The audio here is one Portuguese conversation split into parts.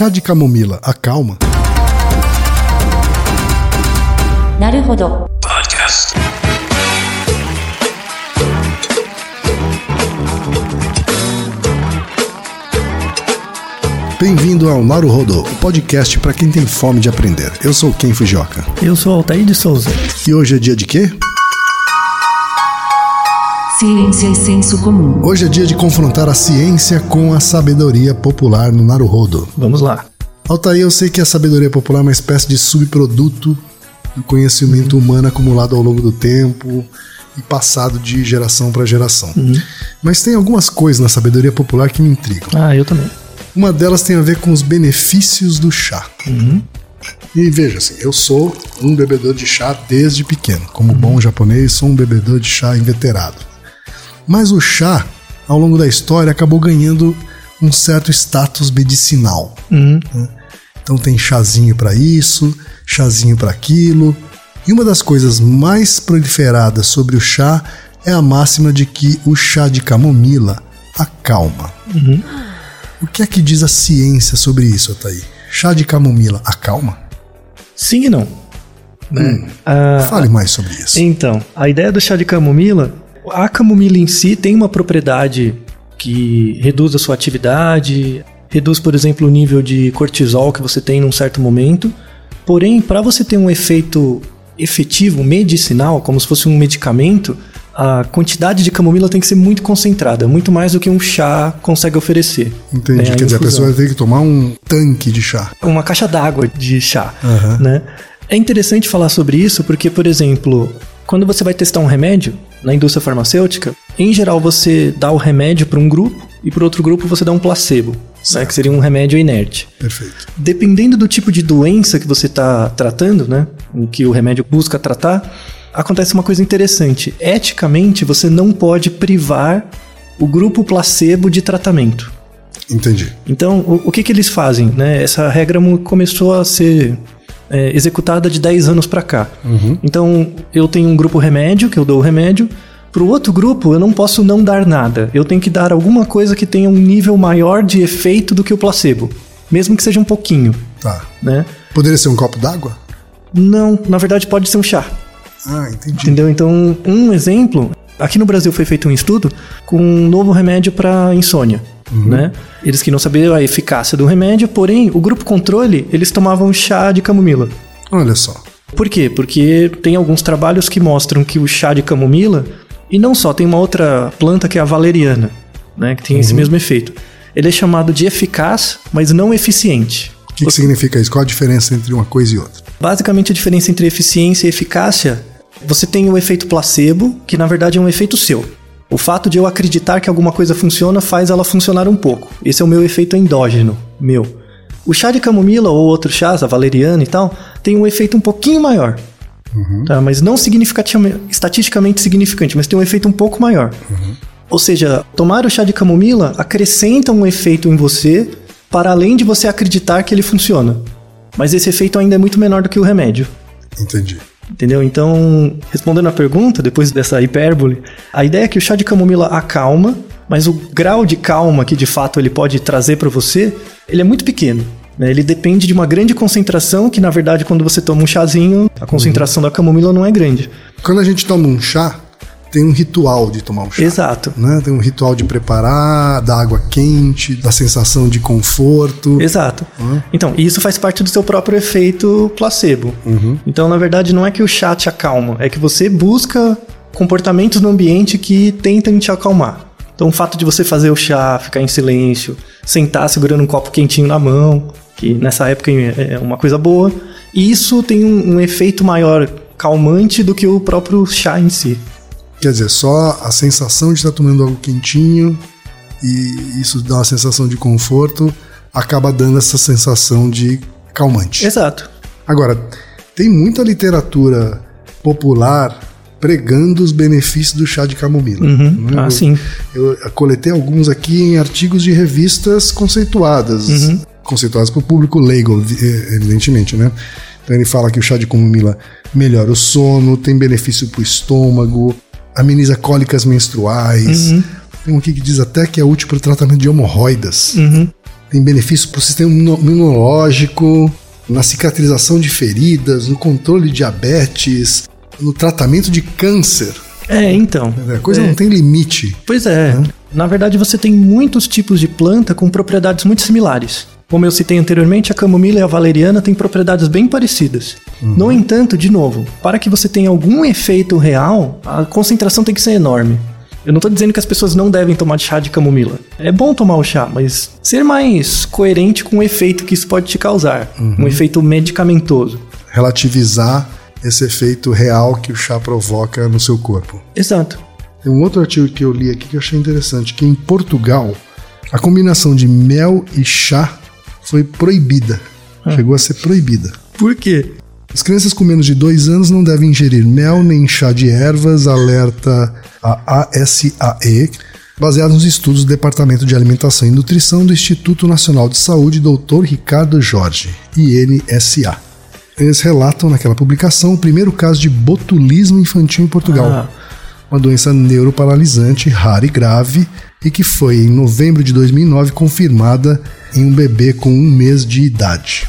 Chá de camomila acalma? Naruhodo. Podcast. Bem-vindo ao Naruhodo, o podcast para quem tem fome de aprender. Eu sou Ken Fujioka. Eu sou Altair de Souza. E hoje é dia de quê? Ciência e senso comum. Hoje é dia de confrontar a ciência com a sabedoria popular no Naruhodo. Vamos lá. Altair, eu sei que a sabedoria popular é uma espécie de subproduto do conhecimento humano acumulado ao longo do tempo e passado de geração para geração. Mas tem algumas coisas na sabedoria popular que me intrigam. Ah, eu também. Uma delas tem a ver com os benefícios do chá. E veja assim, eu sou um bebedor de chá desde pequeno. Como bom japonês, sou um bebedor de chá inveterado. Mas o chá, ao longo da história, acabou ganhando um certo status medicinal. Uhum. Então tem chazinho para isso, chazinho para aquilo. E uma das coisas mais proliferadas sobre o chá é a máxima de que o chá de camomila acalma. O que é que diz a ciência sobre isso, Ataí? Chá de camomila acalma? Sim e não. Né? Ah, Fale mais sobre isso. então, a ideia do chá de camomila, a camomila em si tem uma propriedade que reduz a sua atividade, reduz, por exemplo, o nível de cortisol que você tem num certo momento. Porém, para você ter um efeito efetivo, medicinal, como se fosse um medicamento, a quantidade de camomila tem que ser muito concentrada, muito mais do que um chá consegue oferecer. Entendi. né, Quer dizer, a infusão. pessoa ter que tomar um tanque de chá. uma caixa d'água de chá, Aham. né? É interessante falar sobre isso porque, por exemplo, quando você vai testar um remédio na indústria farmacêutica, em geral você dá o remédio para um grupo e para outro grupo você dá um placebo, né, que seria um remédio inerte. Perfeito. Dependendo do tipo de doença que você está tratando, né, o que o remédio busca tratar, acontece uma coisa interessante. Eticamente, você não pode privar o grupo placebo de tratamento. Entendi. Então, o, o que, que eles fazem? Né? Essa regra começou a ser é, executada de 10 anos para cá. Então, eu tenho um grupo remédio, que eu dou o remédio. Para o outro grupo, eu não posso não dar nada. Eu tenho que dar alguma coisa que tenha um nível maior de efeito do que o placebo. Mesmo que seja um pouquinho, Tá. né? Poderia ser um copo d'água? Não, na verdade pode ser um chá. Ah, entendi. Entendeu? Então, um exemplo, aqui no Brasil foi feito um estudo com um novo remédio para insônia, né? Eles queriam saber a eficácia do remédio, porém, o grupo controle, eles tomavam chá de camomila. Olha só. Por quê? Porque tem alguns trabalhos que mostram que o chá de camomila, e não só, tem uma outra planta que é a valeriana, né, que tem esse mesmo efeito. Ele é chamado de eficaz, mas não eficiente. O que, que significa isso? Qual a diferença entre uma coisa e outra? Basicamente, a diferença entre eficiência e eficácia, você tem o efeito placebo, que na verdade é um efeito seu. O fato de eu acreditar que alguma coisa funciona faz ela funcionar um pouco. Esse é o meu efeito endógeno, meu. O chá de camomila ou outros chás, a valeriana e tal, tem um efeito um pouquinho maior. Tá? Mas não significativamente, estatisticamente significante, mas tem um efeito um pouco maior. Ou seja, tomar o chá de camomila acrescenta um efeito em você para além de você acreditar que ele funciona. Mas esse efeito ainda é muito menor do que o remédio. Entendi. Entendeu? Então, respondendo a pergunta, depois dessa hipérbole, a ideia é que o chá de camomila acalma, mas o grau de calma que de fato ele pode trazer para você, ele é muito pequeno. né? Ele depende de uma grande concentração, que na verdade, quando você toma um chazinho, a concentração da camomila não é grande. Quando a gente toma um chá, tem um ritual de tomar um chá. Exato. Né? Tem um ritual de preparar, da água quente, da sensação de conforto. Exato. Então, e isso faz parte do seu próprio efeito placebo. Então, na verdade, não é que o chá te acalma, é que você busca comportamentos no ambiente que tentam te acalmar. Então, o fato de você fazer o chá, ficar em silêncio, sentar segurando um copo quentinho na mão, que nessa época é uma coisa boa, isso tem um, um efeito maior calmante do que o próprio chá em si. Quer dizer, só a sensação de estar tomando algo quentinho e isso dá uma sensação de conforto, acaba dando essa sensação de calmante. Exato. Agora, tem muita literatura popular pregando os benefícios do chá de camomila. Uhum. né? Ah, Eu- sim. Eu coletei alguns aqui em artigos de revistas conceituadas. Uhum. Conceituadas para o público leigo, evi- evidentemente, né? Então ele fala que o chá de camomila melhora o sono, tem benefício para o estômago, ameniza cólicas menstruais. Uhum. Tem um aqui que diz até que é útil para o tratamento de hemorroidas. Uhum. tem benefício para o sistema imuno- imunológico, na cicatrização de feridas, no controle de diabetes, no tratamento de câncer. É, então. A coisa É. não tem limite. Pois é. Na verdade, você tem muitos tipos de planta com propriedades muito similares. Como eu citei anteriormente, a camomila e a valeriana têm propriedades bem parecidas. No entanto, de novo, para que você tenha algum efeito real, a concentração tem que ser enorme. Eu não estou dizendo que as pessoas não devem tomar chá de camomila. É bom tomar o chá, mas ser mais coerente com o efeito que isso pode te causar. Um efeito medicamentoso. Relativizar esse efeito real que o chá provoca no seu corpo. Exato. Tem um outro artigo que eu li aqui que eu achei interessante, que em Portugal a combinação de mel e chá foi proibida. Chegou a ser proibida. Por quê? As crianças com menos de dois anos não devem ingerir mel nem chá de ervas, alerta a ASAE, baseado nos estudos do Departamento de Alimentação e Nutrição do Instituto Nacional de Saúde, Dr. Ricardo Jorge, INSA. Eles relatam naquela publicação o primeiro caso de botulismo infantil em Portugal, Ah. uma doença neuroparalisante rara e grave e que foi em novembro de 2009 confirmada em um bebê com um mês de idade.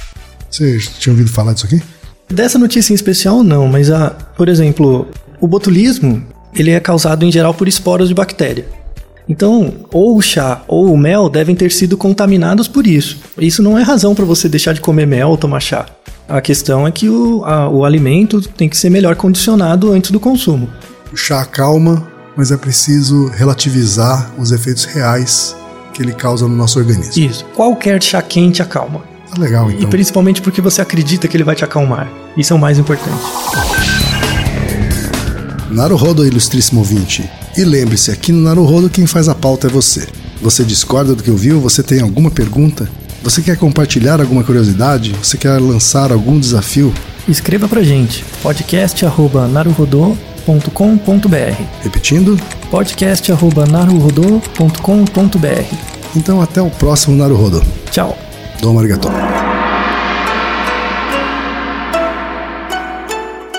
Você tinha ouvido falar disso aqui? Dessa notícia em especial, não, mas, a, por exemplo, o botulismo ele é causado em geral por esporos de bactéria. Então, ou o chá ou o mel devem ter sido contaminados por isso. Isso não é razão para você deixar de comer mel ou tomar chá. A questão é que o, a- o alimento tem que ser melhor condicionado antes do consumo. O chá acalma, mas é preciso relativizar os efeitos reais que ele causa no nosso organismo. Isso. Qualquer chá quente acalma. Tá legal, E então. principalmente porque você acredita que ele vai te acalmar. Isso é o mais importante. Naruhodo, ilustríssimo ouvinte. E lembre-se, aqui no Naruhodo quem faz a pauta é você. Você discorda do que ouviu? Você tem alguma pergunta? Você quer compartilhar alguma curiosidade? Você quer lançar algum desafio? Escreva pra gente. podcast@naruhodô.com.br. Repetindo? podcast@naruhodô.com.br. Então até o próximo Naruhodo. Tchau. Domo arigato.